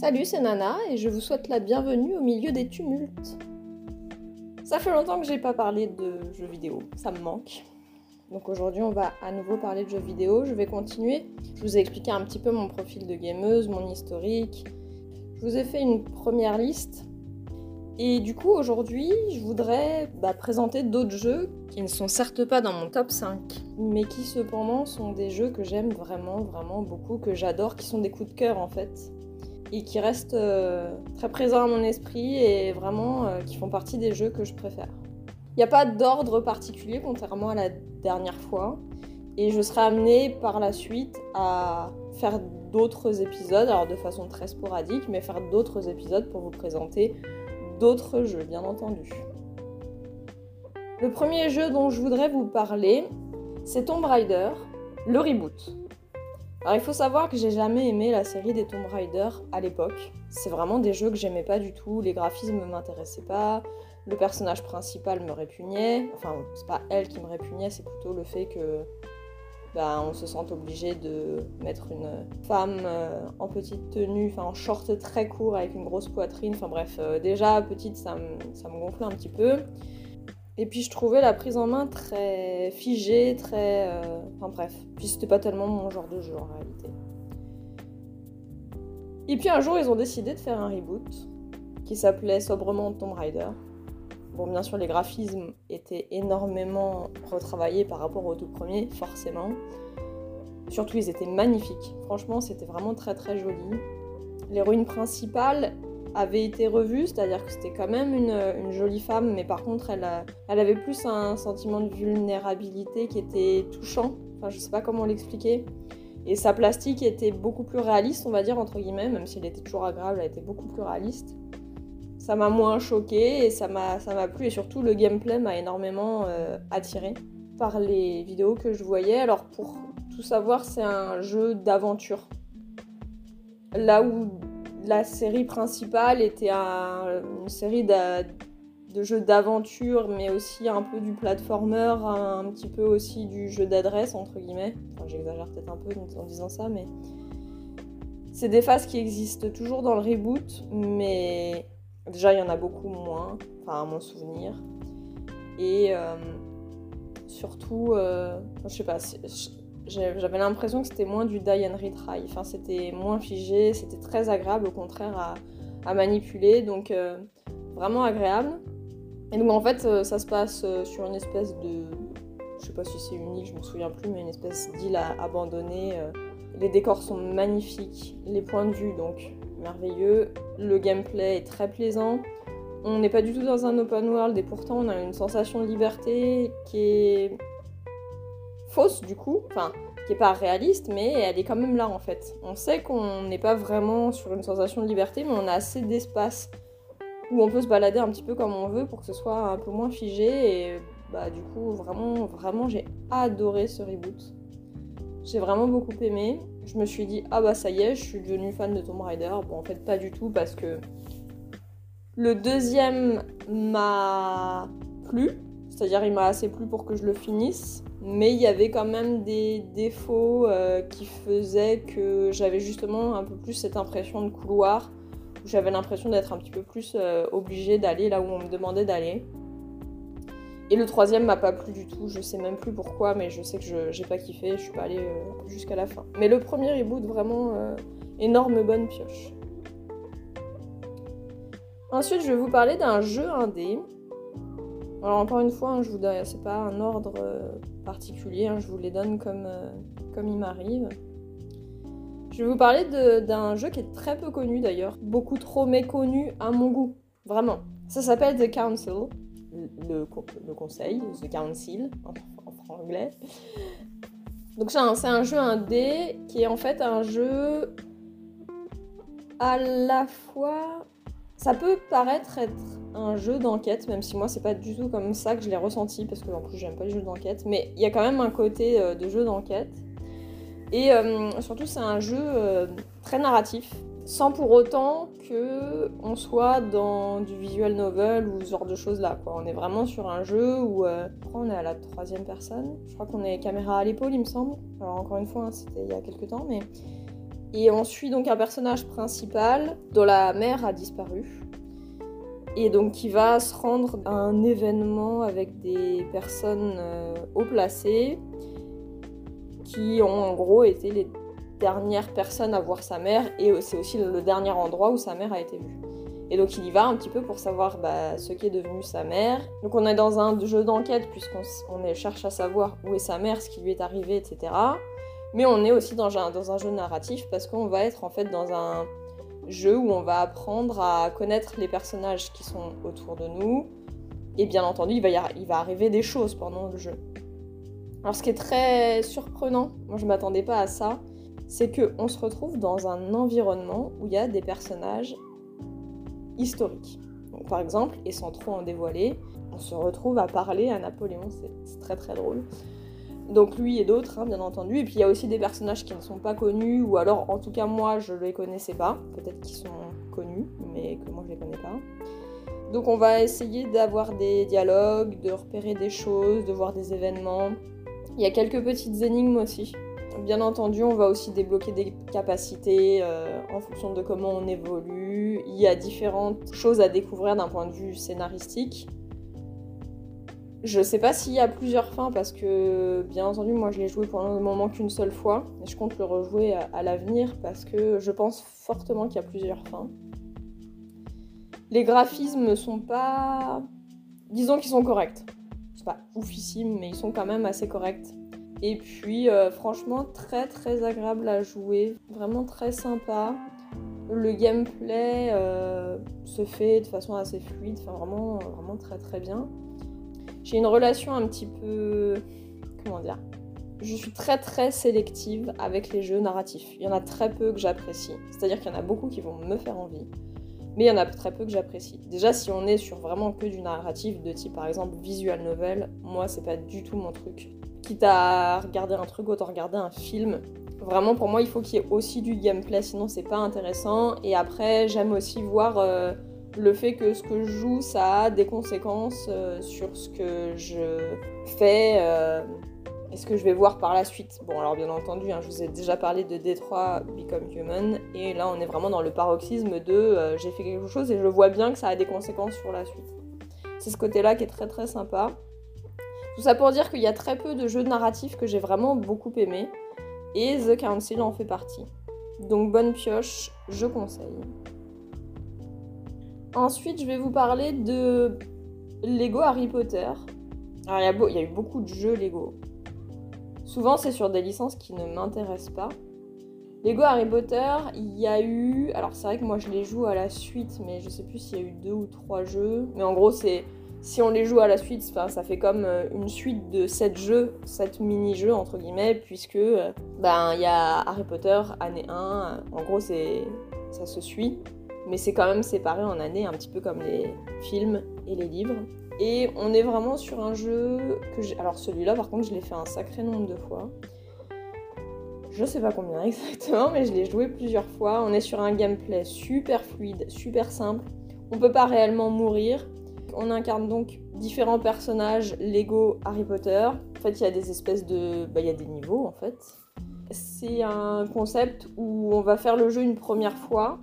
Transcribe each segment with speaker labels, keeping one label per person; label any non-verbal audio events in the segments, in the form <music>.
Speaker 1: Salut, c'est Nana et je vous souhaite la bienvenue au milieu des tumultes. Ça fait longtemps que j'ai pas parlé de jeux vidéo, ça me manque. Donc aujourd'hui, on va à nouveau parler de jeux vidéo. Je vais continuer. Je vous ai expliqué un petit peu mon profil de gameuse, mon historique. Je vous ai fait une première liste. Et du coup, aujourd'hui, je voudrais bah, présenter d'autres jeux qui ne sont certes pas dans mon top 5, mais qui cependant sont des jeux que j'aime vraiment, vraiment beaucoup, que j'adore, qui sont des coups de cœur en fait et qui restent euh, très présents à mon esprit et vraiment euh, qui font partie des jeux que je préfère. Il n'y a pas d'ordre particulier contrairement à la dernière fois et je serai amenée par la suite à faire d'autres épisodes, alors de façon très sporadique, mais faire d'autres épisodes pour vous présenter d'autres jeux, bien entendu. Le premier jeu dont je voudrais vous parler, c'est Tomb Raider, le reboot. Alors il faut savoir que j'ai jamais aimé la série des Tomb Raider à l'époque. C'est vraiment des jeux que j'aimais pas du tout, les graphismes m'intéressaient pas, le personnage principal me répugnait. Enfin, c'est pas elle qui me répugnait, c'est plutôt le fait que bah, on se sente obligé de mettre une femme euh, en petite tenue, enfin en short très court avec une grosse poitrine. Enfin bref, euh, déjà petite, ça ça me gonflait un petit peu. Et puis je trouvais la prise en main très figée, très. Euh, enfin bref. Puis c'était pas tellement mon genre de jeu en réalité. Et puis un jour, ils ont décidé de faire un reboot qui s'appelait sobrement Tomb Raider. Bon, bien sûr, les graphismes étaient énormément retravaillés par rapport au tout premier, forcément. Surtout, ils étaient magnifiques. Franchement, c'était vraiment très très joli. L'héroïne principale avait été revue, c'est-à-dire que c'était quand même une, jolie femme, mais par contre elle, avait plus un sentiment de vulnérabilité qui était touchant. Enfin, je sais pas comment l'expliquer. Et sa plastique était beaucoup plus réaliste, on va dire, entre guillemets, même si elle était toujours agréable, elle était beaucoup plus réaliste. Ça m'a moins choqué et ça m'a plu, et surtout le gameplay m'a énormément euh, attiré par les vidéos que je voyais. Alors, pour tout savoir, c'est un jeu d'aventure. Là où la série principale était une série de, jeux d'aventure, mais aussi un peu du platformer, un, petit peu aussi du jeu d'adresse, entre guillemets. J'exagère peut-être un peu en disant ça, mais c'est des phases qui existent toujours dans le reboot, mais déjà il y en a beaucoup moins, enfin à mon souvenir. Et euh, surtout, euh, je sais pas, j'avais l'impression que c'était moins du die and retry. Enfin, c'était moins figé, c'était très agréable au contraire à, manipuler, donc euh, vraiment agréable. Et donc en fait, euh, ça se passe euh, sur une espèce de. Je sais pas si c'est unique, je me souviens plus, mais une espèce d'île abandonnée. Les décors sont magnifiques, les points de vue donc merveilleux, le gameplay est très plaisant. On n'est pas du tout dans un open world et pourtant on a une sensation de liberté qui est fausse du coup, enfin qui est pas réaliste, mais elle est quand même là en fait. On sait qu'on n'est pas vraiment sur une sensation de liberté, mais on a assez d'espace où on peut se balader un petit peu comme on veut pour que ce soit un peu moins figé et bah du coup vraiment vraiment j'ai adoré ce reboot. J'ai vraiment beaucoup aimé. Je me suis dit ah bah ça y est, je suis devenue fan de Tomb Raider. Bon en fait pas du tout parce que le deuxième m'a plu, c'est-à-dire il m'a assez plu pour que je le finisse mais il y avait quand même des défauts euh, qui faisaient que j'avais justement un peu plus cette impression de couloir, où j'avais l'impression d'être un petit peu plus euh, obligée d'aller là où on me demandait d'aller. Et le troisième m'a pas plu du tout, je sais même plus pourquoi, mais je sais que je j'ai pas kiffé, je suis pas allée euh, jusqu'à la fin. Mais le premier reboot, vraiment énorme bonne pioche. Ensuite, je vais vous parler d'un jeu indé alors encore une fois, hein, je vous c'est pas un ordre particulier, hein, je vous les donne comme, euh, comme il m'arrive. Je vais vous parler d'un jeu qui est très peu connu d'ailleurs, beaucoup trop méconnu à mon goût, vraiment. Ça s'appelle The Council, le, conseil, The Council en, en anglais. Donc c'est un, un, jeu indé qui est en fait un jeu à la fois... Ça peut paraître être un jeu d'enquête, même si moi c'est pas du tout comme ça que je l'ai ressenti, parce que en plus j'aime pas les jeux d'enquête, mais il y a quand même un côté euh, de jeu d'enquête. Et euh, surtout c'est un jeu euh, très narratif, sans pour autant que on soit dans du visual novel ou ce genre de choses là. Quoi. On est vraiment sur un jeu où on est à la troisième personne. Je crois qu'on est caméra à l'épaule, il me semble. Alors encore une fois, hein, c'était il y a quelques temps, mais Et on suit donc un personnage principal dont la mère a disparu. Et donc qui va se rendre à un événement avec des personnes euh, haut placées qui ont en gros été les dernières personnes à voir sa mère et c'est aussi le dernier endroit où sa mère a été vue. Et donc il y va un petit peu pour savoir bah, ce qui est devenu sa mère. Donc on est dans un jeu d'enquête puisqu'on cherche à savoir où est sa mère, ce qui lui est arrivé, etc. Mais on est aussi dans dans un jeu narratif parce qu'on va être en fait dans un jeu où on va apprendre à connaître les personnages qui sont autour de nous. Et bien entendu, il va, va arriver des choses pendant le jeu. Alors ce qui est très surprenant, moi je m'attendais pas à ça, c'est qu'on se retrouve dans un environnement où il y a des personnages historiques. Par exemple, et sans trop en dévoiler, on se retrouve à parler à Napoléon, c'est très très drôle. Donc lui et d'autres, hein, bien entendu. Et puis il y a aussi des personnages qui ne sont pas connus, ou alors en tout cas moi je les connaissais pas. Peut-être qu'ils sont connus, mais que moi je ne les connais pas. Donc on va essayer d'avoir des dialogues, de repérer des choses, de voir des événements. Il y a quelques petites énigmes aussi. Bien entendu, on va aussi débloquer des capacités euh, en fonction de comment on évolue. Il y a différentes choses à découvrir d'un point de vue scénaristique. Je sais pas s'il y a plusieurs fins parce que, bien entendu, moi je l'ai joué pour le moment qu'une seule fois et je compte le rejouer à, l'avenir parce que je pense fortement qu'il y a plusieurs fins. Les graphismes sont pas. Disons qu'ils sont corrects. C'est pas oufissime, mais ils sont quand même assez corrects. Et puis, euh, franchement, très très agréable à jouer, vraiment très sympa. Le gameplay euh, se fait de façon assez fluide, enfin vraiment, vraiment très très bien. J'ai une relation un petit peu. Comment dire Je suis très très sélective avec les jeux narratifs. Il y en a très peu que j'apprécie. C'est-à-dire qu'il y en a beaucoup qui vont me faire envie. Mais il y en a très peu que j'apprécie. Déjà, si on est sur vraiment que du narratif, de type par exemple visual novel, moi c'est pas du tout mon truc. Quitte à regarder un truc, autant regarder un film. Vraiment, pour moi, il faut qu'il y ait aussi du gameplay, sinon c'est pas intéressant. Et après, j'aime aussi voir. Euh, le fait que ce que je joue, ça a des conséquences euh, sur ce que je fais euh, et ce que je vais voir par la suite. Bon, alors bien entendu, hein, je vous ai déjà parlé de Détroit Become Human, et là on est vraiment dans le paroxysme de euh, j'ai fait quelque chose et je vois bien que ça a des conséquences sur la suite. C'est ce côté-là qui est très très sympa. Tout ça pour dire qu'il y a très peu de jeux narratifs que j'ai vraiment beaucoup aimé, et The Council en fait partie. Donc bonne pioche, je conseille. Ensuite, je vais vous parler de Lego Harry Potter. Alors, il y, a eu beaucoup de jeux Lego. Souvent, c'est sur des licences qui ne m'intéressent pas. Lego Harry Potter, il y a eu. Alors, c'est vrai que moi je les joue à la suite, mais je sais plus s'il y a eu deux ou trois jeux. Mais en gros, c'est. Si on les joue à la suite, ça fait comme euh, une suite de sept jeux, sept mini-jeux entre guillemets, puisque euh, ben il y a Harry Potter année 1, en gros ça se suit mais c'est quand même séparé en années, un petit peu comme les films et les livres. Et on est vraiment sur un jeu que j'ai. Alors celui-là, par contre, je l'ai fait un sacré nombre de fois. Je sais pas combien <laughs> exactement, mais je l'ai joué plusieurs fois. On est sur un gameplay super fluide, super simple. On peut pas réellement mourir. On incarne donc différents personnages Lego Harry Potter. En fait, il y a des espèces de. Bah, il y a des niveaux en fait. C'est un concept où on va faire le jeu une première fois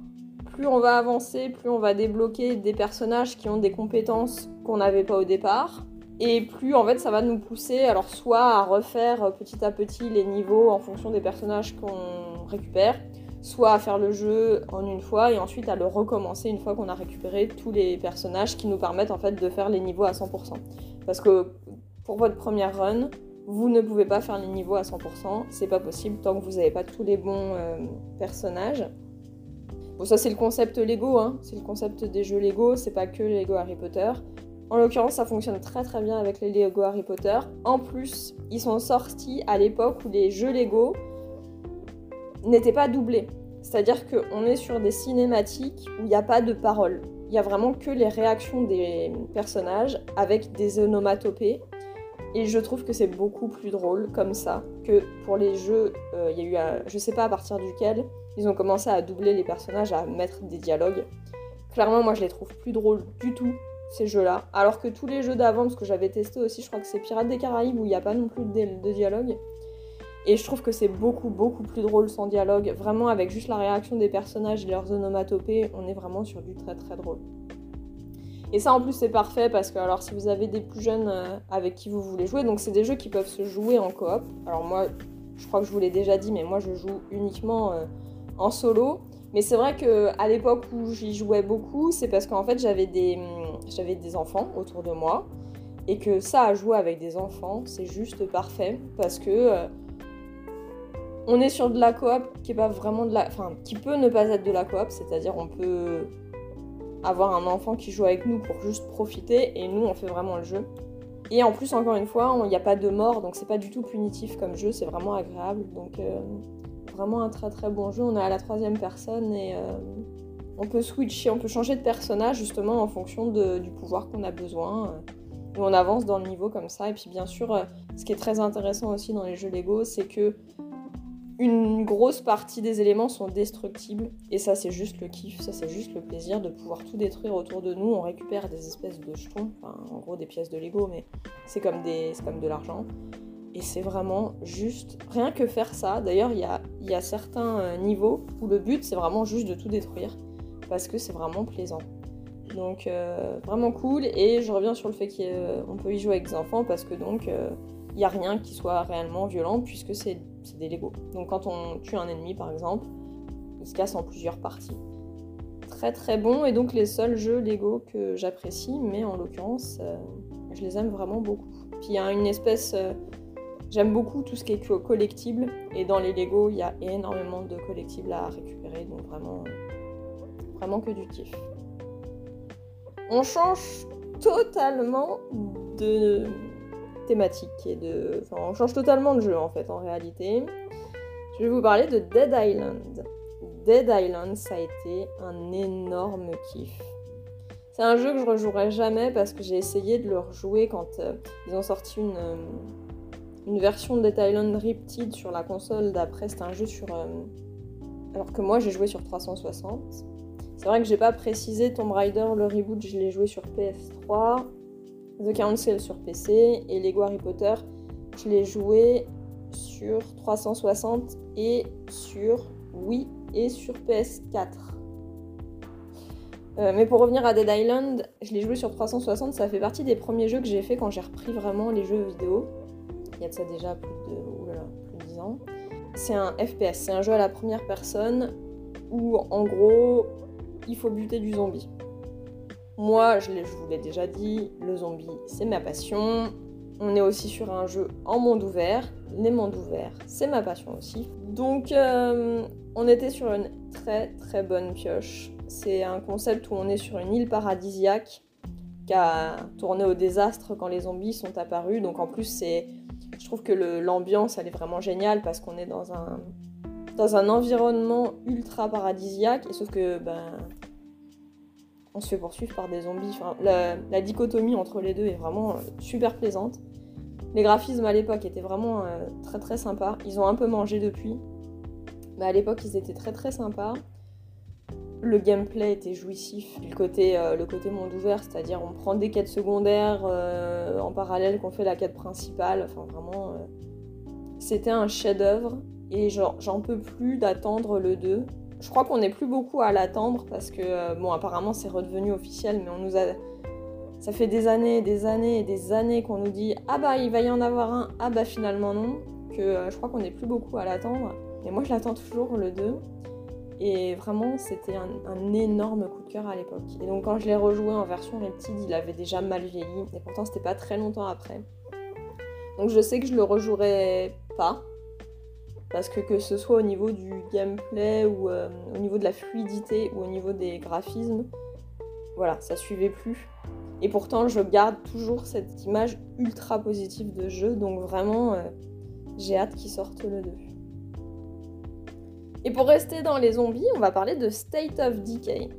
Speaker 1: plus on va avancer, plus on va débloquer des personnages qui ont des compétences qu'on n'avait pas au départ. Et plus en fait ça va nous pousser alors soit à refaire petit à petit les niveaux en fonction des personnages qu'on récupère, soit à faire le jeu en une fois et ensuite à le recommencer une fois qu'on a récupéré tous les personnages qui nous permettent en fait de faire les niveaux à 100%. Parce que pour votre première run, vous ne pouvez pas faire les niveaux à 100%, c'est pas possible tant que vous n'avez pas tous les bons euh, personnages. Bon, ça c'est le concept Lego, hein. c'est le concept des jeux Lego, c'est pas que les Lego Harry Potter. En l'occurrence, ça fonctionne très très bien avec les Lego Harry Potter. En plus, ils sont sortis à l'époque où les jeux Lego n'étaient pas doublés. C'est-à-dire qu'on est sur des cinématiques où il n'y a pas de parole. Il y a vraiment que les réactions des personnages avec des onomatopées. Et je trouve que c'est beaucoup plus drôle comme ça que pour les jeux. Euh, il y a eu, je sais pas à partir duquel, ils ont commencé à doubler les personnages, à mettre des dialogues. Clairement, moi je les trouve plus drôles du tout, ces jeux-là. Alors que tous les jeux d'avant, parce que j'avais testé aussi, je crois que c'est Pirates des Caraïbes où il n'y a pas non plus de, dialogue. Et je trouve que c'est beaucoup, beaucoup plus drôle sans dialogue. Vraiment, avec juste la réaction des personnages et leurs onomatopées, on est vraiment sur du très, très drôle. Et ça, en plus, c'est parfait parce que, alors, si vous avez des plus jeunes euh, avec qui vous voulez jouer, donc c'est des jeux qui peuvent se jouer en coop. Alors, moi, je crois que je vous l'ai déjà dit, mais moi, je joue uniquement euh, en solo. Mais c'est vrai qu'à l'époque où j'y jouais beaucoup, c'est parce qu'en fait, j'avais des, enfants autour de moi. Et que ça, à jouer avec des enfants, c'est juste parfait. Parce que. Euh, on est sur de la coop qui qui peut ne pas être de la coop, c'est-à-dire on peut avoir un enfant qui joue avec nous pour juste profiter et nous on fait vraiment le jeu. Et en plus, encore une fois, il n'y a pas de mort, donc c'est pas du tout punitif comme jeu, c'est vraiment agréable. Donc euh, vraiment un très très bon jeu. On est à la troisième personne et euh, on peut switcher, on peut changer de personnage justement en fonction du pouvoir qu'on a besoin. Et on avance dans le niveau comme ça. Et puis bien sûr, euh, ce qui est très intéressant aussi dans les jeux Lego, c'est que une grosse partie des éléments sont destructibles et ça c'est juste le kiff, ça c'est juste le plaisir de pouvoir tout détruire autour de nous. On récupère des espèces de jetons, enfin, en gros des pièces de Lego, mais c'est comme, des, comme de l'argent. Et c'est vraiment juste rien que faire ça. D'ailleurs, il y a, certains euh, niveaux où le but c'est vraiment juste de tout détruire parce que c'est vraiment plaisant. Donc euh, vraiment cool et je reviens sur le fait qu'on peut y jouer avec des enfants parce que donc euh, il n'y a rien qui soit réellement violent puisque c'est des Lego. Donc quand on tue un ennemi par exemple, il se casse en plusieurs parties. Très très bon et donc les seuls jeux Lego que j'apprécie, mais en l'occurrence euh, je les aime vraiment beaucoup. Puis il y a une espèce... J'aime beaucoup tout ce qui est collectible et dans les Lego il y a énormément de collectibles à récupérer donc vraiment, vraiment que du kiff. On change totalement de, thématique et de. Enfin, on change totalement de jeu en fait en réalité. Je vais vous parler de Dead Island. Dead Island, ça a été un énorme kiff. C'est un jeu que je rejouerai jamais parce que j'ai essayé de le rejouer quand euh, ils ont sorti une, euh, une version de Dead Island Riptide sur la console d'après. C'était un jeu sur. Euh, alors que moi j'ai joué sur 360. C'est vrai que j'ai pas précisé Tomb Raider, le reboot, je l'ai joué sur PS3. The Council sur PC et Lego Harry Potter, je l'ai joué sur 360 et sur Wii et sur PS4. Euh, mais pour revenir à Dead Island, je l'ai joué sur 360, ça fait partie des premiers jeux que j'ai fait quand j'ai repris vraiment les jeux vidéo. Il y a de ça déjà plus de, plus de 10 ans. C'est un FPS, c'est un jeu à la première personne où en gros il faut buter du zombie. Moi, je, vous l'ai déjà dit, le zombie, c'est ma passion. On est aussi sur un jeu en monde ouvert. Les mondes ouverts, c'est ma passion aussi. Donc, euh, on était sur une très très bonne pioche. C'est un concept où on est sur une île paradisiaque qui a tourné au désastre quand les zombies sont apparus. Donc, en plus, c'est, je trouve que l'ambiance, elle est vraiment géniale parce qu'on est dans un, dans un environnement ultra paradisiaque. Et sauf que, ben, on se fait poursuivre par des zombies. la, dichotomie entre les deux est vraiment euh, super plaisante. Les graphismes à l'époque étaient vraiment euh, très très sympas. Ils ont un peu mangé depuis. Mais à l'époque, ils étaient très très sympas. Le gameplay était jouissif. Le côté, euh, le côté monde ouvert, c'est-à-dire on prend des quêtes secondaires en parallèle qu'on fait la quête principale. Enfin, vraiment, c'était un chef-d'œuvre. Et j'en peux plus d'attendre le 2. Je crois qu'on n'est plus beaucoup à l'attendre parce que, euh, bon, apparemment c'est redevenu officiel, mais on nous a. Ça fait des années, des années et des années qu'on nous dit Ah bah il va y en avoir un, ah bah finalement non, que euh, je crois qu'on n'est plus beaucoup à l'attendre. Mais moi je l'attends toujours le 2. Et vraiment, c'était un, énorme coup de cœur à l'époque. Et donc, quand je l'ai rejoué en version Reptide, il avait déjà mal vieilli. Et pourtant, c'était pas très longtemps après. Donc, je sais que je le rejouerai pas. Parce que que ce soit au niveau du gameplay ou euh, au niveau de la fluidité ou au niveau des graphismes, voilà, ça suivait plus. Et pourtant, je garde toujours cette image ultra positive de jeu, donc vraiment, euh, j'ai hâte qu'il sorte le 2. Et pour rester dans les zombies, on va parler de State of Decay.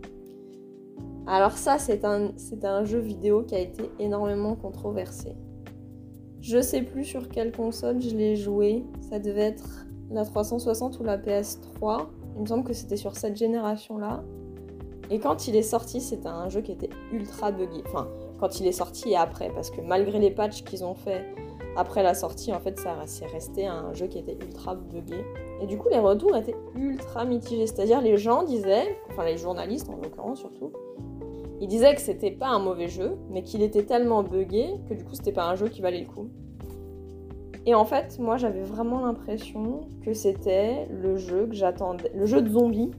Speaker 1: Alors ça, c'est un, jeu vidéo qui a été énormément controversé. Je sais plus sur quelle console je l'ai joué, ça devait être la 360 ou la PS3. Il me semble que c'était sur cette génération-là. Et quand il est sorti, c'était un jeu qui était ultra buggy. Enfin, quand il est sorti et après, parce que malgré les patchs qu'ils ont fait, après la sortie, en fait, ça c'est resté un jeu qui était ultra buggé. Et du coup, les retours étaient ultra mitigés. C'est-à-dire, les gens disaient, enfin les journalistes en l'occurrence surtout, ils disaient que c'était pas un mauvais jeu, mais qu'il était tellement buggé que du coup, c'était pas un jeu qui valait le coup. Et en fait, moi, j'avais vraiment l'impression que c'était le jeu que j'attendais, le jeu de zombies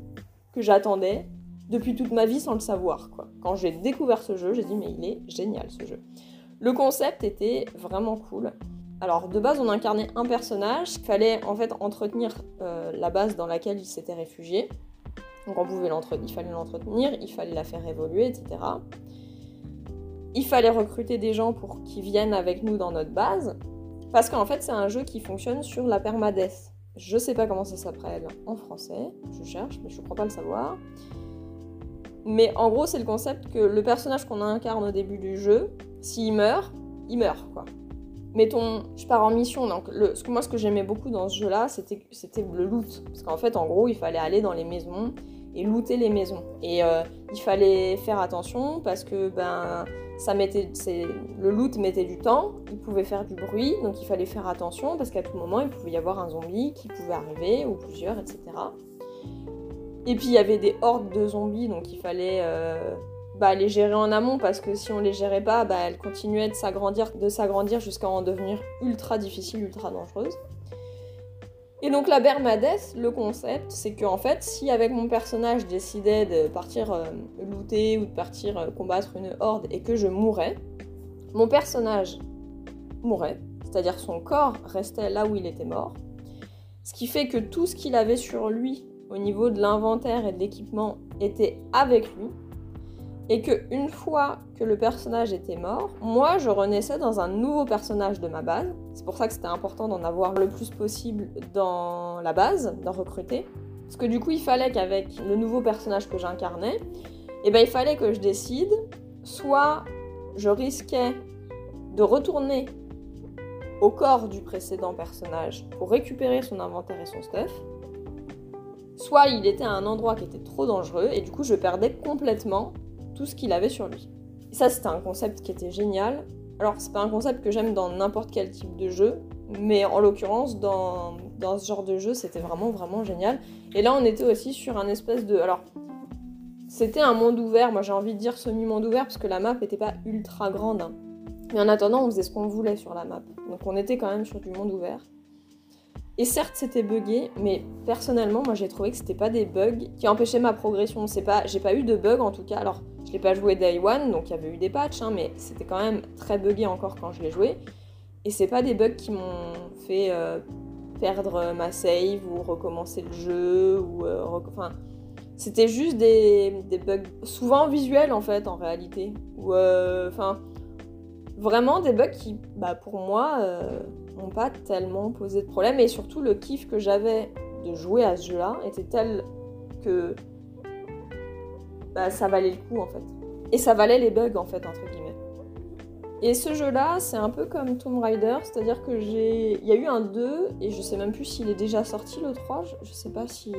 Speaker 1: que j'attendais depuis toute ma vie sans le savoir. Quand j'ai découvert ce jeu, j'ai dit mais il est génial ce jeu. Le concept était vraiment cool. Alors de base on incarnait un personnage, il fallait en fait entretenir euh, la base dans laquelle il s'était réfugié. On pouvait il fallait l'entretenir, il fallait la faire évoluer, etc. Il fallait recruter des gens pour qu'ils viennent avec nous dans notre base. Parce qu'en fait c'est un jeu qui fonctionne sur la permadeath. Je sais pas comment ça s'appelle en français, je cherche, mais je crois pas le savoir. Mais en gros, c'est le concept que le personnage qu'on incarne au début du jeu, s'il meurt, il meurt, quoi. Mettons, je pars en mission, donc ce que, moi, ce que j'aimais beaucoup dans ce jeu-là, c'était, le loot. Parce qu'en fait, en gros, il fallait aller dans les maisons et looter les maisons. Et euh, il fallait faire attention parce que ben, le loot mettait du temps, il pouvait faire du bruit, donc il fallait faire attention parce qu'à tout moment, il pouvait y avoir un zombie qui pouvait arriver, ou plusieurs, etc. Et puis il y avait des hordes de zombies, donc il fallait euh, bah, les gérer en amont parce que si on les gérait pas, bah, elles continuaient de s'agrandir, jusqu'à en devenir ultra difficiles, ultra dangereuses. Et donc la Bermadès, le concept, c'est qu'en fait, si avec mon personnage je décidais de partir euh, looter ou de partir euh, combattre une horde et que je mourais, mon personnage mourait, c'est-à-dire son corps restait là où il était mort, ce qui fait que tout ce qu'il avait sur lui au niveau de l'inventaire et de l'équipement était avec lui. Et que une fois que le personnage était mort, moi je renaissais dans un nouveau personnage de ma base. C'est pour ça que c'était important d'en avoir le plus possible dans la base, d'en recruter. Parce que du coup, il fallait qu'avec le nouveau personnage que j'incarnais, eh ben, il fallait que je décide soit je risquais de retourner au corps du précédent personnage pour récupérer son inventaire et son stuff, soit il était à un endroit qui était trop dangereux et du coup je perdais complètement tout ce qu'il avait sur lui. Ça c'était un concept qui était génial. Alors c'est pas un concept que j'aime dans n'importe quel type de jeu, mais en l'occurrence dans, dans ce genre de jeu c'était vraiment vraiment génial. Et là on était aussi sur un espèce de... Alors c'était un monde ouvert, moi j'ai envie de dire semi-monde ouvert parce que la map n'était pas ultra grande. Hein. Mais en attendant on faisait ce qu'on voulait sur la map. Donc on était quand même sur du monde ouvert. Et certes, c'était buggé, mais personnellement, moi j'ai trouvé que c'était pas des bugs qui empêchaient ma progression. Pas, j'ai pas eu de bugs en tout cas. Alors, je l'ai pas joué day one, donc il y avait eu des patchs, hein, mais c'était quand même très buggé encore quand je l'ai joué. Et c'est pas des bugs qui m'ont fait euh, perdre ma save ou recommencer le jeu ou euh, enfin. C'était juste des, bugs souvent visuels en fait en réalité. Ou euh, enfin vraiment des bugs qui, bah, pour moi, n'ont pas tellement posé de problème. Et surtout, le kiff que j'avais de jouer à ce jeu-là était tel que bah, ça valait le coup en fait. Et ça valait les bugs en fait, entre guillemets. Et ce jeu-là, c'est un peu comme Tomb Raider, c'est-à-dire que j'ai. Il y a eu un 2, et je sais même plus s'il est déjà sorti le 3, je, sais pas si.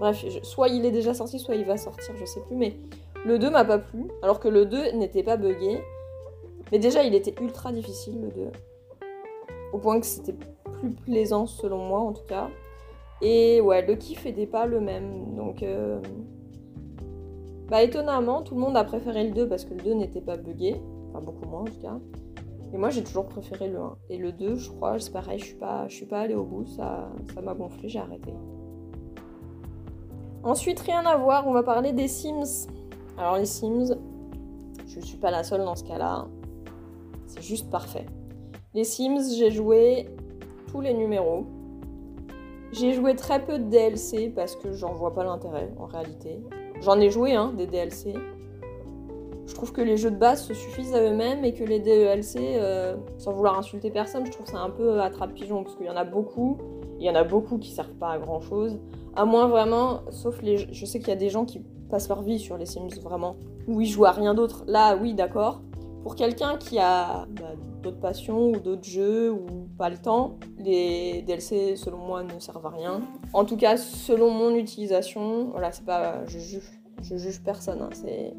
Speaker 1: Bref, soit il est déjà sorti, soit il va sortir, je sais plus, mais le 2 m'a pas plu, alors que le 2 n'était pas buggé. Mais déjà, il était ultra difficile le 2 au point que c'était plus plaisant selon moi en tout cas. Et ouais, le kiff n'était pas le même. Donc, euh, bah étonnamment, tout le monde a préféré le 2 parce que le 2 n'était pas buggé. Enfin, beaucoup moins en tout cas. Et moi, j'ai toujours préféré le 1. Et le 2, je crois, c'est pareil, je suis pas, je suis pas allée au bout, ça, m'a gonflé, j'ai arrêté. Ensuite, rien à voir, on va parler des Sims. Alors les Sims, je suis pas la seule dans ce cas-là. C'est juste parfait. Les Sims, j'ai joué tous les numéros. J'ai joué très peu de DLC parce que j'en vois pas l'intérêt en réalité. J'en ai joué hein, des DLC. Je trouve que les jeux de base se suffisent à eux-mêmes et que les DLC, euh, sans vouloir insulter personne, je trouve ça un peu attrape-pigeon parce qu'il y en a beaucoup. Il y en a beaucoup qui servent pas à grand chose. À moins vraiment, sauf les. Je sais qu'il y a des gens qui passent leur vie sur les Sims vraiment, où ils jouent à rien d'autre. Là, oui, d'accord. Pour quelqu'un qui a bah, d'autres passions ou d'autres jeux ou pas le temps, les DLC selon moi ne servent à rien. En tout cas, selon mon utilisation, voilà, c'est pas, je juge, personne. Hein, c'est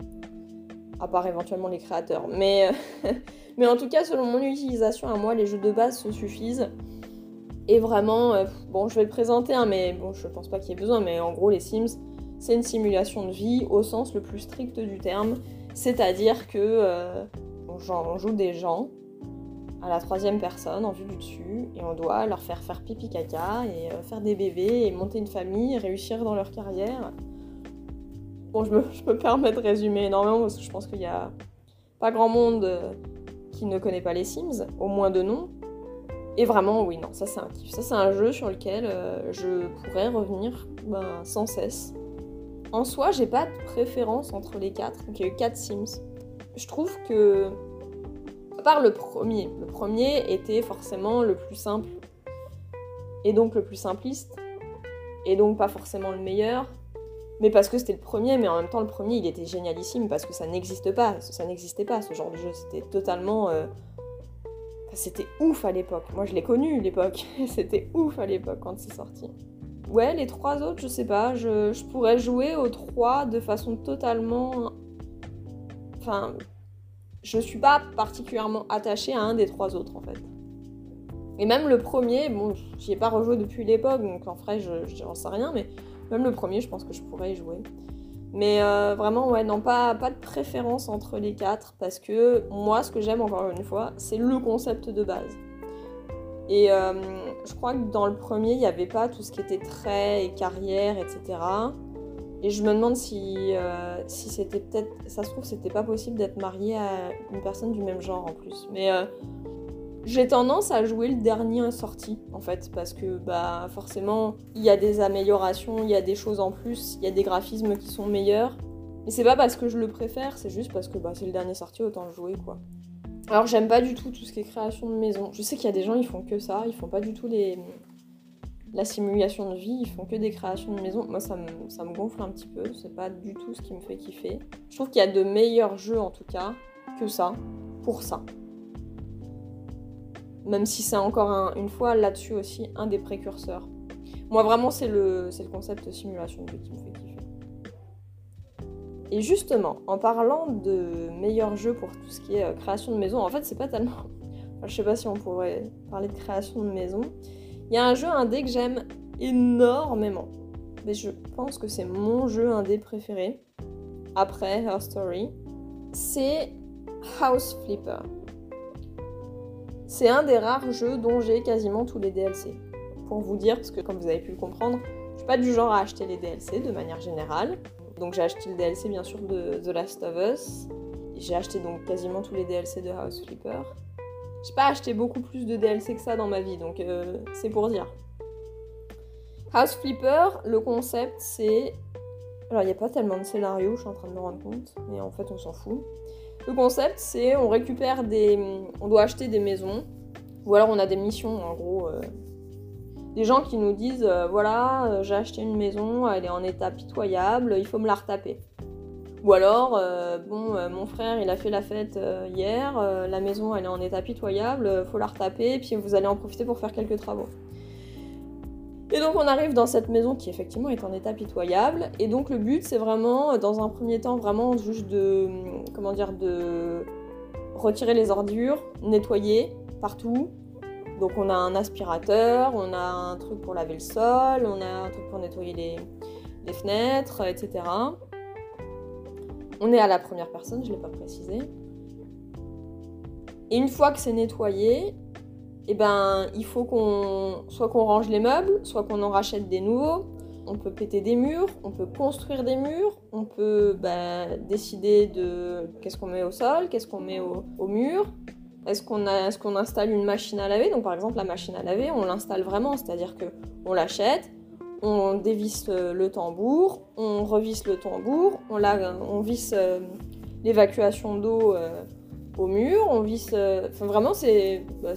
Speaker 1: à part éventuellement les créateurs. Mais, <laughs> mais en tout cas, selon mon utilisation à moi, les jeux de base se suffisent. Et vraiment, euh, bon, je vais le présenter, hein, mais bon, je pense pas qu'il y ait besoin, mais en gros, les Sims, c'est une simulation de vie au sens le plus strict du terme. C'est-à-dire que euh, on joue des gens à la troisième personne en vue du dessus et on doit leur faire faire pipi caca et euh, faire des bébés et monter une famille et réussir dans leur carrière. Bon, je me, <laughs> permets de résumer énormément parce que je pense qu'il n'y a pas grand monde qui ne connaît pas les Sims, au moins de nom. Et vraiment, oui, non, ça c'est un kiff. Ça c'est un jeu sur lequel euh, je pourrais revenir ben, sans cesse. En soi, j'ai pas de préférence entre les quatre. Donc il y a eu quatre Sims. Je trouve que, à part le premier, le premier était forcément le plus simple et donc le plus simpliste et donc pas forcément le meilleur. Mais parce que c'était le premier, mais en même temps le premier il était génialissime parce que ça n'existe pas, ça n'existait pas ce genre de jeu, c'était totalement euh, c'était ouf à l'époque. Moi, je l'ai connu l'époque. <laughs> c'était ouf à l'époque quand c'est sorti. Ouais, les trois autres, je sais pas. Je, pourrais jouer aux trois de façon totalement. Enfin, je suis pas particulièrement attachée à un des trois autres en fait. Et même le premier, bon, j'y ai pas rejoué depuis l'époque, donc en vrai, je j'en sais rien, mais même le premier, je pense que je pourrais y jouer. Mais euh, vraiment, ouais, non, pas, pas de préférence entre les quatre, parce que moi, ce que j'aime, encore une fois, c'est le concept de base. Et euh, je crois que dans le premier, il n'y avait pas tout ce qui était trait et carrière, etc. Et je me demande si, euh, si c'était peut-être. Ça se trouve, c'était pas possible d'être marié à une personne du même genre en plus. Mais j'ai tendance à jouer le dernier sorti, en fait, parce que bah forcément, il y a des améliorations, il y a des choses en plus, il y a des graphismes qui sont meilleurs. Et c'est pas parce que je le préfère, c'est juste parce que bah, c'est le dernier sorti, autant le jouer, quoi. Alors j'aime pas du tout tout ce qui est création de maison. Je sais qu'il y a des gens, ils font que ça, ils font pas du tout les... la simulation de vie, ils font que des créations de maison. Moi, ça me, gonfle un petit peu, c'est pas du tout ce qui me fait kiffer. Je trouve qu'il y a de meilleurs jeux, en tout cas, que ça, pour ça. Même si c'est encore une fois là-dessus aussi un des précurseurs. Moi vraiment c'est le, concept simulation de vie qui me fait kiffer. Et justement, en parlant de meilleurs jeux pour tout ce qui est euh, création de maison, en fait c'est pas tellement... <laughs> Je sais pas si on pourrait parler de création de maison. Il y a un jeu indé que j'aime énormément. Mais je pense que c'est mon jeu indé préféré. Après Her Story. C'est House Flipper. C'est un des rares jeux dont j'ai quasiment tous les DLC. Pour vous dire, parce que comme vous avez pu le comprendre, je suis pas du genre à acheter les DLC de manière générale. Donc j'ai acheté le DLC bien sûr de The Last of Us. J'ai acheté donc quasiment tous les DLC de House Flipper. J'ai pas acheté beaucoup plus de DLC que ça dans ma vie, donc euh, c'est pour dire. House Flipper, le concept c'est. Alors il n'y a pas tellement de scénario, je suis en train de me rendre compte, mais en fait on s'en fout. Le concept, c'est on récupère des. On doit acheter des maisons. Ou alors on a des missions, en gros. Euh, des gens qui nous disent euh, voilà, j'ai acheté une maison, elle est en état pitoyable, il faut me la retaper. Ou alors, bon, mon frère, il a fait la fête hier, la maison, elle est en état pitoyable, faut la retaper, puis vous allez en profiter pour faire quelques travaux. Et donc on arrive dans cette maison qui effectivement est en état pitoyable. Et donc le but c'est vraiment, dans un premier temps, vraiment juste de, comment dire, de retirer les ordures, nettoyer partout. Donc on a un aspirateur, on a un truc pour laver le sol, on a un truc pour nettoyer les, les fenêtres, etc. On est à la première personne, je ne l'ai pas précisé. Et une fois que c'est nettoyé, eh ben, il faut soit qu'on range les meubles, soit qu'on en rachète des nouveaux. On peut péter des murs, on peut construire des murs, on peut bah, décider de qu'est-ce qu'on met au sol, qu'est-ce qu'on met au, mur. Est-ce qu'on est qu'on installe une machine à laver? Donc par exemple la machine à laver, on l'installe vraiment, c'est-à-dire que on l'achète, on dévisse le tambour, on revisse le tambour, on, on visse euh, l'évacuation d'eau euh, au mur, on visse. Euh, enfin vraiment c'est bah,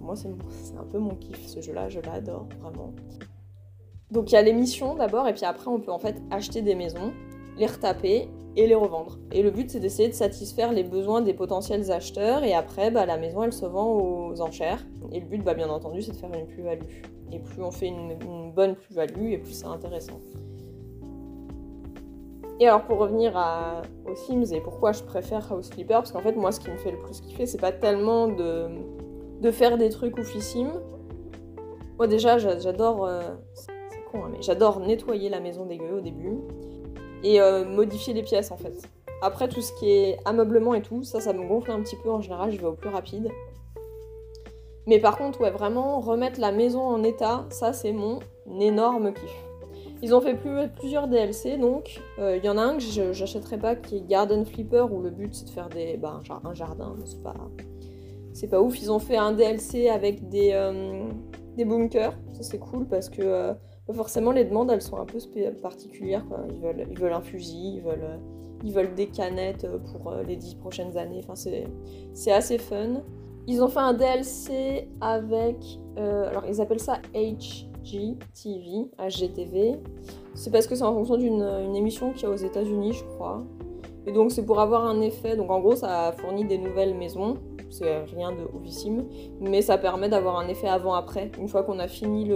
Speaker 1: moi, <laughs> c'est un peu mon kiff, ce jeu-là, je l'adore vraiment. Donc il y a les missions d'abord, et puis après, on peut en fait acheter des maisons, les retaper et les revendre. Et le but, c'est d'essayer de satisfaire les besoins des potentiels acheteurs, et après, bah, la maison, elle se vend aux enchères. Et le but, bah, bien entendu, c'est de faire une plus-value. Et plus on fait une, bonne plus-value, et plus c'est intéressant. Et alors pour revenir aux Sims et pourquoi je préfère House Flipper, parce qu'en fait moi ce qui me fait le plus kiffer c'est pas tellement de, de faire des trucs oufissimes. Moi déjà j'adore, euh, c'est con hein, mais j'adore nettoyer la maison dégueu au début et euh, modifier les pièces en fait. Après tout ce qui est ameublement et tout, ça ça me gonfle un petit peu en général, je vais au plus rapide. Mais par contre ouais vraiment remettre la maison en état, ça c'est mon énorme kiff. Ils ont fait plusieurs DLC, donc il euh, y en a un que j'achèterai pas qui est Garden Flipper, où le but c'est de faire des, bah, un jardin, c'est pas, pas ouf. Ils ont fait un DLC avec des, euh, des bunkers, ça c'est cool parce que euh, forcément les demandes elles sont un peu particulières. Ils, veulent, un fusil, ils veulent, ils veulent des canettes pour les 10 prochaines années, enfin c'est assez fun. Ils ont fait un DLC avec, alors ils appellent ça HGTV, HGTV. C'est parce que c'est en fonction d'une émission qu'il y a aux États-Unis, je crois. Et donc c'est pour avoir un effet. Donc en gros, ça fournit des nouvelles maisons. C'est rien de officime, mais ça permet d'avoir un effet avant-après. Une fois qu'on a fini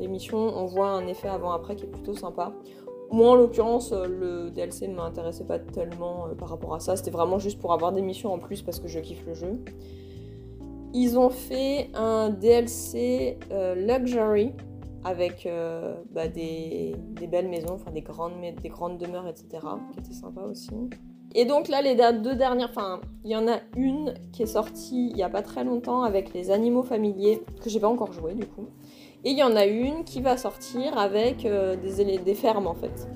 Speaker 1: l'émission, on voit un effet avant-après qui est plutôt sympa. Moi, en l'occurrence, le DLC ne m'intéressait pas tellement euh, par rapport à ça. C'était vraiment juste pour avoir des missions en plus parce que je kiffe le jeu. Ils ont fait un DLC euh, Luxury avec euh, bah, des, belles maisons, enfin des grandes, des grandes demeures, etc. qui était sympa aussi. Et donc là, les deux dernières, enfin, il y en a une qui est sortie il y a pas très longtemps avec les animaux familiers, que j'ai pas encore joué du coup. Et il y en a une qui va sortir avec euh, des, des fermes en fait.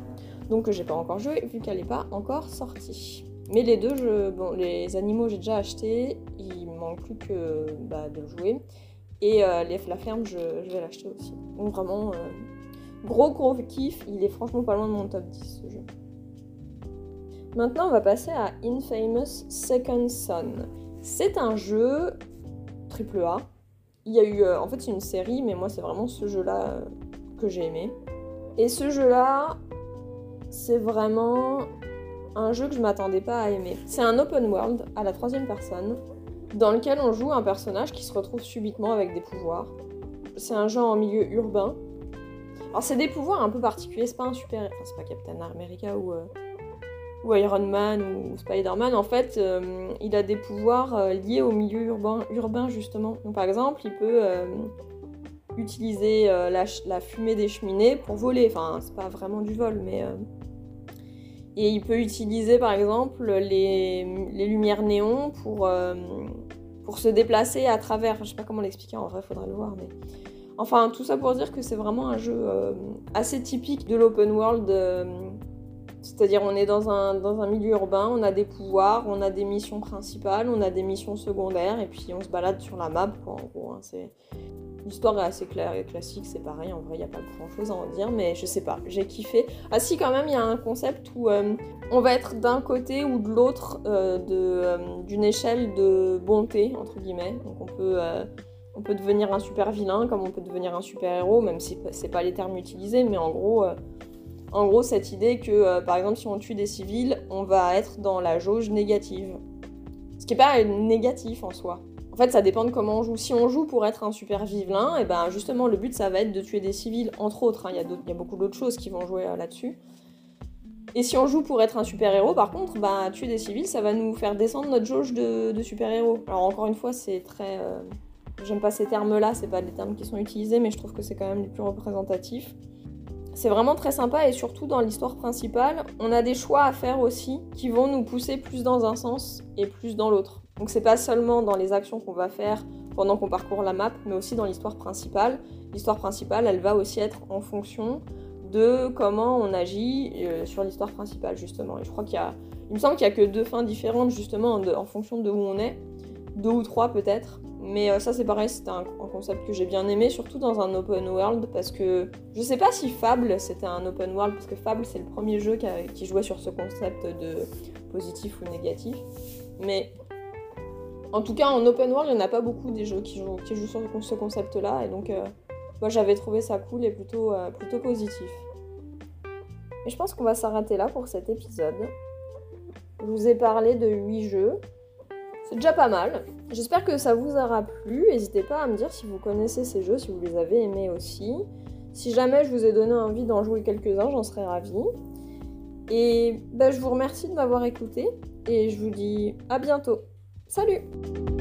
Speaker 1: Donc que j'ai pas encore joué vu qu'elle n'est pas encore sortie. Mais les deux, je, bon, les animaux j'ai déjà acheté, manque plus que bah, de jouer. Et euh, la ferme, je, vais l'acheter aussi. Donc vraiment, euh, gros gros kiff. Il est franchement pas loin de mon top 10 ce jeu. Maintenant, on va passer à Infamous Second Son. C'est un jeu triple A. Il y a eu, euh, en fait, c'est une série, mais moi, c'est vraiment ce jeu-là que j'ai aimé. Et ce jeu-là, c'est vraiment un jeu que je m'attendais pas à aimer. C'est un open world à la troisième personne dans lequel on joue un personnage qui se retrouve subitement avec des pouvoirs. C'est un jeu en milieu urbain. Alors c'est des pouvoirs un peu particuliers, c'est pas un super... Enfin c'est pas Captain America ou, euh, Iron Man ou Spider-Man. En fait, euh, il a des pouvoirs euh, liés au milieu urbain, justement. Par exemple, il peut utiliser la, fumée des cheminées pour voler. Enfin c'est pas vraiment du vol, mais... Et il peut utiliser par exemple les, les lumières néons pour, pour se déplacer à travers. Je sais pas comment l'expliquer, en vrai, faudrait le voir, mais. Enfin, tout ça pour dire que c'est vraiment un jeu euh, assez typique de l'open world. Euh, c'est-à-dire, on est dans un, dans un milieu urbain, on a des pouvoirs, on a des missions principales, on a des missions secondaires, et puis on se balade sur la map, quoi, en gros. Hein, L'histoire est assez claire et classique, c'est pareil, en vrai, il n'y a pas grand chose à en dire, mais je sais pas, j'ai kiffé. Ah si, quand même, il y a un concept où euh, on va être d'un côté ou de l'autre euh, euh, d'une échelle de bonté, entre guillemets. Donc on peut, on peut devenir un super vilain comme on peut devenir un super héros, même si c'est pas les termes utilisés, mais en gros, en gros, cette idée que, par exemple, si on tue des civils, on va être dans la jauge négative. Ce qui n'est pas négatif en soi. En fait, ça dépend de comment on joue. Si on joue pour être un super vilain, et eh ben justement, le but, ça va être de tuer des civils, entre autres. Hein. Il y, a beaucoup d'autres choses qui vont jouer euh, là-dessus. Et si on joue pour être un super-héros, par contre, bah, tuer des civils, ça va nous faire descendre notre jauge de, super-héros. Alors encore une fois, c'est très... Euh, j'aime pas ces termes-là, c'est pas des termes qui sont utilisés, mais je trouve que c'est quand même les plus représentatifs. C'est vraiment très sympa et surtout dans l'histoire principale, on a des choix à faire aussi qui vont nous pousser plus dans un sens et plus dans l'autre. Donc c'est pas seulement dans les actions qu'on va faire pendant qu'on parcourt la map, mais aussi dans l'histoire principale. L'histoire principale, elle va aussi être en fonction de comment on agit euh, sur l'histoire principale justement. Et je crois qu'il y a, il me semble qu'il y a que deux fins différentes justement en, fonction de où on est, deux ou trois peut-être. Mais euh, ça c'est pareil, c'était un, concept que j'ai bien aimé, surtout dans un open world, parce que je sais pas si Fable c'était un open world, parce que Fable c'est le premier jeu qui, qui jouait sur ce concept de positif ou négatif. Mais en tout cas, en open world, il n'y en a pas beaucoup des jeux qui jouent, sur ce concept-là, et donc euh, moi j'avais trouvé ça cool et plutôt, euh, plutôt positif. Et je pense qu'on va s'arrêter là pour cet épisode. Je vous ai parlé de 8 jeux. C'est déjà pas mal. J'espère que ça vous aura plu. N'hésitez pas à me dire si vous connaissez ces jeux, si vous les avez aimés aussi. Si jamais je vous ai donné envie d'en jouer quelques-uns, j'en serais ravie. Et bah, je vous remercie de m'avoir écouté et je vous dis à bientôt. Salut